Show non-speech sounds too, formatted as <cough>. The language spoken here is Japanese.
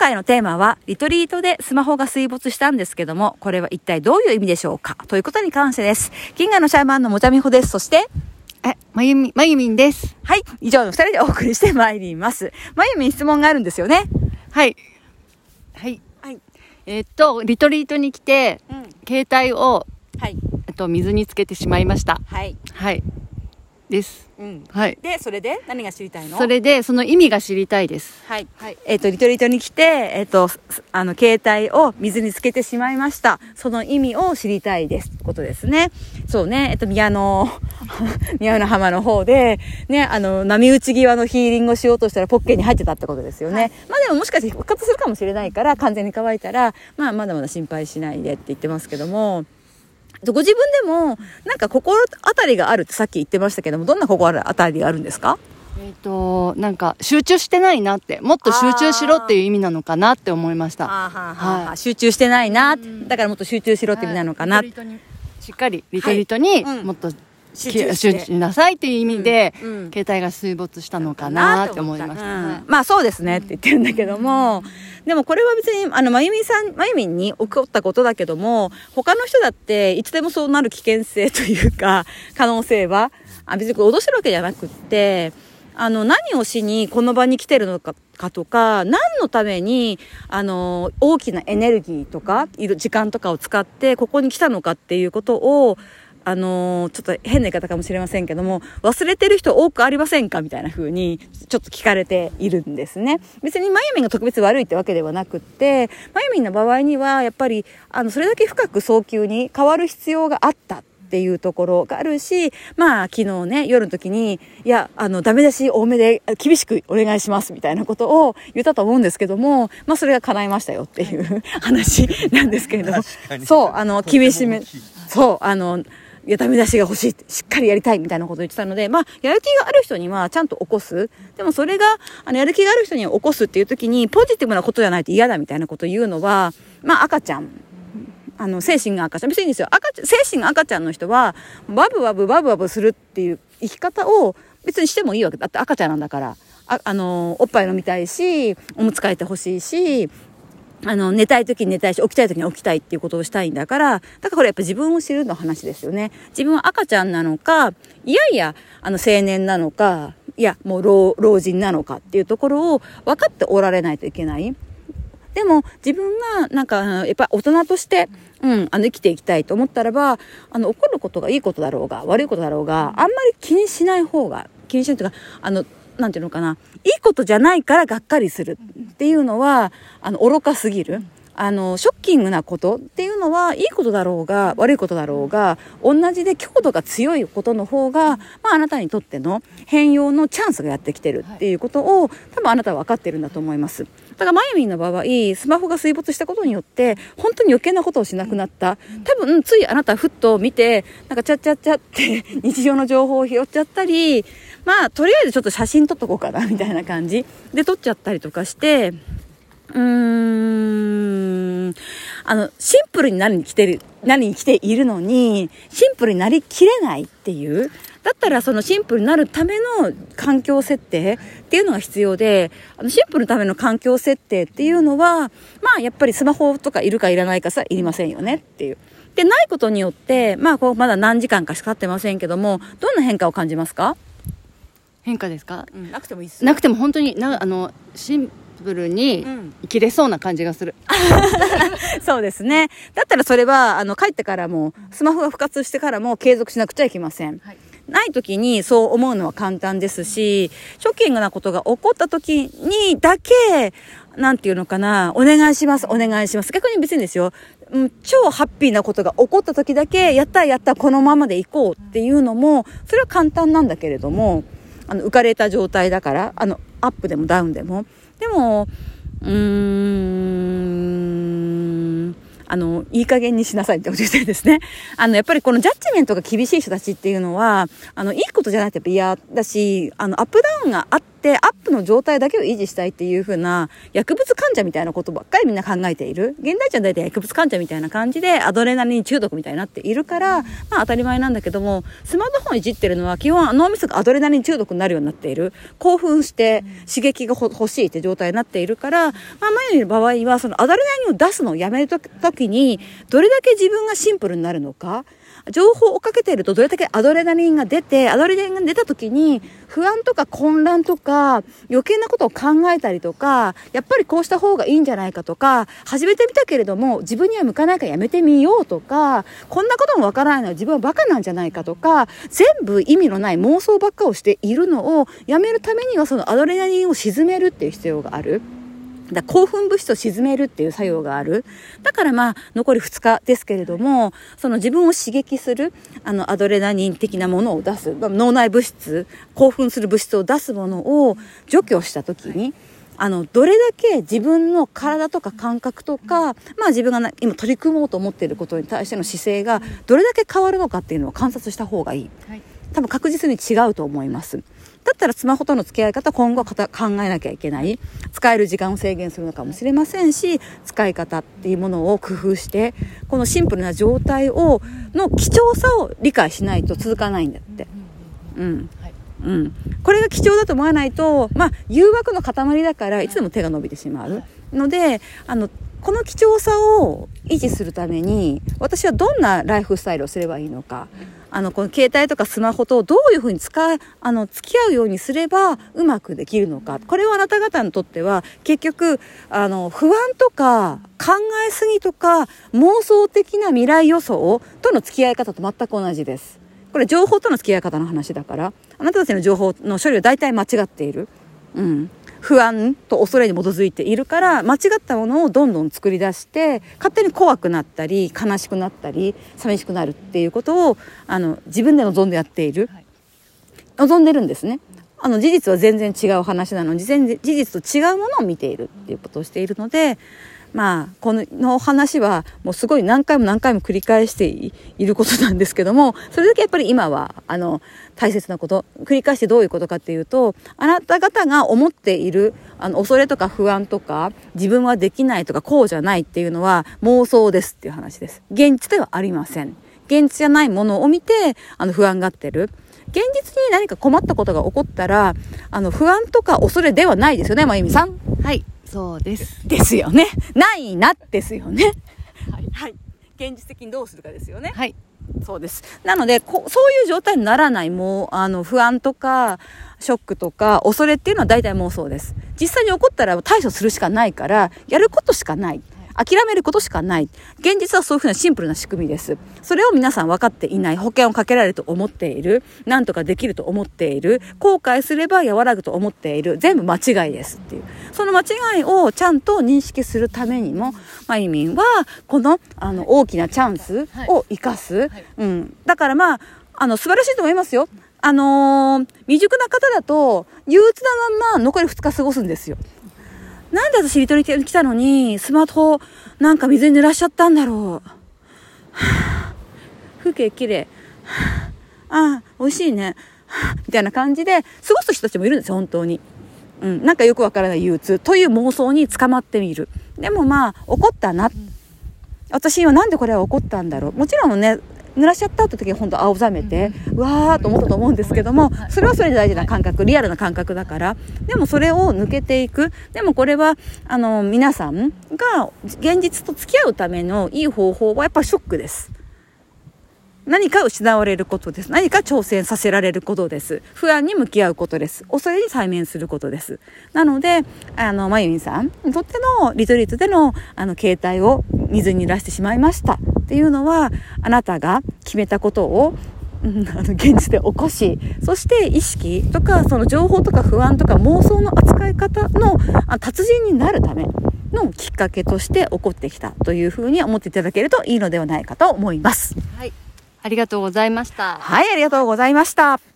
回のテーマは、リトリートでスマホが水没したんですけども、これは一体どういう意味でしょうか？ということに関してです。銀河のシャーマンのもちゃみほです。そして、え、まゆみ、まゆみんです。はい、以上の二人でお送りしてまいります。まゆみに質問があるんですよね？はい。はい。はい。えっと、リトリートに来て、うん。携帯を、はい。えっと、水につけてしまいました。はい。はい。です。うん。はい。で、それで何が知りたいの？それで、その意味が知りたいです。はい。はい。えっ、と、リトリートに来て、えっ、と、すあの、携帯を水につけてしまいました。その意味を知りたいです。ことですね。そうね。えっ、と、宮の、<laughs> 宮の浜の方で、ね、あの、波打ち際のヒーリングをしようとしたらポッケに入ってたってことですよね。まあでももしかして復活するかもしれないから、完全に乾いたら、まあまだまだ心配しないでって言ってますけども、ご自分でも、なんか心当たりがあるってさっき言ってましたけども、どんな心当たりがあるんですか？えっと、なんか、集中してないなって、もっと集中しろっていう意味なのかなって思いました。はい。集中してないな、だからもっと集中しろって意味なのかな、はい。しっかり、リトリートにはい。うん。もっと、集集中中しなさいっていう意味で、うんうん。携帯が水没したのかなって思いました。うん。はいまあそうですねって言ってるんだけども、でもこれは別に、あの、まゆみさん、まゆみんに起こったことだけども、他の人だっていつでもそうなる危険性というか、<laughs> 可能性は、あ別にこれ脅してるわけじゃなくって、あの、何をしにこの場に来てるのか、かとか、何のために、あの、大きなエネルギーとか、いる時間とかを使って、ここに来たのかっていうことを、あのちょっと変な言い方かもしれませんけども、忘れてる人多くありませんか？みたいな風に、ちょっと聞かれているんですね。別にまゆみんが特別悪いってわけではなくって、まゆみんの場合には、やっぱり、あの、それだけ深く早急に変わる必要があった。っていうところがあるし、まあ、昨日ね、夜の時に、いや、あの、ダメ出し多めで厳しくお願いします、みたいなことを言ったと思うんですけども、まあ、それが叶いましたよっていう話なんですけれども、そう、あの、厳しめ、そう、あの、や、ダメ出しが欲しいって、しっかりやりたいみたいなこと言ってたので、まあ、やる気がある人にはちゃんと起こす。でもそれが、あの、やる気がある人に起こすっていう時に、ポジティブなことじゃないと嫌だみたいなことを言うのは、まあ、赤ちゃん。あの、精神が赤ちゃん。別にいいんですよ。赤ちゃん、精神が赤ちゃんの人は、バブバブバブバブするっていう生き方を別にしてもいいわけだって赤ちゃんなんだから。あ、あの、おっぱい飲みたいし、おむつ替えてほしいし、あの、寝たい時に寝たいし、起きたい時に起きたいっていうことをしたいんだから、だからこれやっぱ自分を知るの話ですよね。自分は赤ちゃんなのか、いやいや、あの、青年なのか、いや、もう老、老人なのかっていうところを分かっておられないといけない。でも自分がなんかやっぱり大人として、うん、あの生きていきたいと思ったらばあの起こることがいいことだろうが悪いことだろうがあんまり気にしない方が気にしないというかあのなんていうのかないいことじゃないからがっかりするっていうのはあの愚かすぎる。あのショッキングなことっていうのはいいことだろうが悪いことだろうが同じで強度が強いことの方が、まあ、あなたにとっての変容のチャンスがやってきてるっていうことを多分あなたは分かってるんだと思います。だからまゆみんの場合スマホが水没したことによって本当に余計なことをしなくなった多分ついあなたふっと見てなんかチャッチャッチャって日常の情報を拾っちゃったりまあとりあえずちょっと写真撮っとこうかなみたいな感じで撮っちゃったりとかしてうーん。あの、シンプルになりに来てる、なりに来ているのに、シンプルになりきれないっていう。だったらそのシンプルになるための環境設定っていうのが必要で、あのシンプルのための環境設定っていうのは、まあやっぱりスマホとかいるかいらないかさ、いりませんよねっていう。で、ないことによって、まあこうまだ何時間かしか経ってませんけども、どんな変化を感じますか？変化ですか？うん、なくてもいいなくても本当になあのシンプルにうん。生きれそうな感じがする、<laughs> そうですね。だったらそれは、あの、帰ってからも、スマホが復活してからも継続しなくちゃいけません。はい。ない時にそう思うのは簡単ですし、ショッキングなことが起こった時にだけ、なんていうのかな、お願いします、お願いします。逆に別にですよ、うん超ハッピーなことが起こった時だけ、やったやった、このままで行こうっていうのも、それは簡単なんだけれども、あの、浮かれた状態だから、あの、アップでもダウンでも。でも、うーん、あの、いい加減にしなさいってこと言ってですね。あの、やっぱりこのジャッジメントが厳しい人たちっていうのは、あの、いいことじゃないとやっぱ嫌だし、あの、アップダウンがあっってアップの状態だけを維持したいっていう風な薬物患者みたいなことばっかりみんな考えている。現代人は大体薬物患者みたいな感じでアドレナリン中毒みたいになっているから、まあ当たり前なんだけども、スマートフォンいじってるのは基本脳みそがアドレナリン中毒になるようになっている。興奮して刺激が欲しいって状態になっているから、まあ前の場合はそのアドレナリンを出すのをやめるときに、どれだけ自分がシンプルになるのか、情報を追っかけているとどれだけアドレナリンが出て、アドレナリンが出た時に不安とか混乱とか余計なことを考えたりとか、やっぱりこうした方がいいんじゃないかとか、始めてみたけれども自分には向かないからやめてみようとか、こんなこともわからないのは自分はバカなんじゃないかとか、全部意味のない妄想ばっかをしているのをやめるためにはそのアドレナリンを沈めるっていう必要がある。だ興奮物質を沈めるっていう作用がある。だからまあ、残り2日ですけれども、その自分を刺激する、あの、アドレナリン的なものを出す、脳内物質、興奮する物質を出すものを除去した時に、あの、どれだけ自分の体とか感覚とか、まあ自分が今取り組もうと思っていることに対しての姿勢がどれだけ変わるのかっていうのを観察した方がいい。多分確実に違うと思います。だったらスマホとの付き合い方今後考えなきゃいけない。使える時間を制限するのかもしれませんし使い方っていうものを工夫してこのシンプルな状態をの貴重さを理解しないと続かないんだって。うん、うん、これが貴重だと思わないと、まあ、誘惑の塊だからいつでも手が伸びてしまうのであのこの貴重さを維持するために私はどんなライフスタイルをすればいいのか。あの、この携帯とかスマホとどういうふうに使う、あの、付き合うようにすればうまくできるのか。これはあなた方にとっては結局、あの、不安とか考えすぎとか妄想的な未来予想との付き合い方と全く同じです。これ情報との付き合い方の話だから、あなたたちの情報の処理は大体間違っている。うん。不安と恐れに基づいているから間違ったものをどんどん作り出して勝手に怖くなったり悲しくなったり寂しくなるっていうことをあの自分で望んでやっている、はい、望んでるんですね。あの事実は全然違う話なのに事実と違うものを見ているっていうことをしているのでまあ、この話はもうすごい何回も何回も繰り返していることなんですけども、それだけやっぱり今は、あの、大切なこと、繰り返してどういうことかっていうと、あなた方が思っている、あの、恐れとか不安とか、自分はできないとか、こうじゃないっていうのは妄想ですっていう話です。現実ではありません。現実じゃないものを見て、あの、不安がってる。現実に何か困ったことが起こったら、あの、不安とか恐れではないですよね、まゆみさん。はい。そうです。ですよね。ないな、ですよね。はい。はい。現実的にどうするかですよね。はい。そうです。なので、こそういう状態にならない、もう、あの、不安とか、ショックとか、恐れっていうのは大体妄想です。実際に起こったら対処するしかないから、やることしかない。諦めることしかない。現実はそういうふうなシンプルな仕組みです。それを皆さん分かっていない。保険をかけられると思っている。なんとかできると思っている。後悔すれば和らぐと思っている。全部間違いですっていう。その間違いをちゃんと認識するためにも、まゆみんは、この、あの、大きなチャンスを生かす。はいはい、うん。だからまあ、あの、素晴らしいと思いますよ。あのー、未熟な方だと、憂鬱なまんま残り2日過ごすんですよ。なんで私リトリに来たのに、スマートなんか水に濡らしちゃったんだろう。はあ、風景綺麗。は <sighs> あ、あ美味しいね。はあ、みたいな感じで過ごす人たちもいるんですよ、本当に。うん、なんかよくわからない憂鬱という妄想に捕まってみる。でもまあ、怒ったな。私はなんでこれは怒ったんだろう。もちろんね、濡らしちゃったって時は本当青ざめて、うわーと思ったと思うんですけども、それはそれで大事な感覚、リアルな感覚だから、でもそれを抜けていく。でもこれは、あの、皆さんが現実と付き合うためのいい方法はやっぱショックです。何か失われることです。何か挑戦させられることです。不安に向き合うことです。恐れに対面することです。なので、あの、まゆみさんにとってのリトリートでの、あの、携帯を水に濡らしてしまいましたっていうのは、あなたが決めたことをうん、あの現実で起こしそして意識とかその情報とか不安とか妄想の扱い方の達人になるためのきっかけとして起こってきたというふうに思っていただけるといいのではないかと思います。はいありがとうございました。はい、ありがとうございました。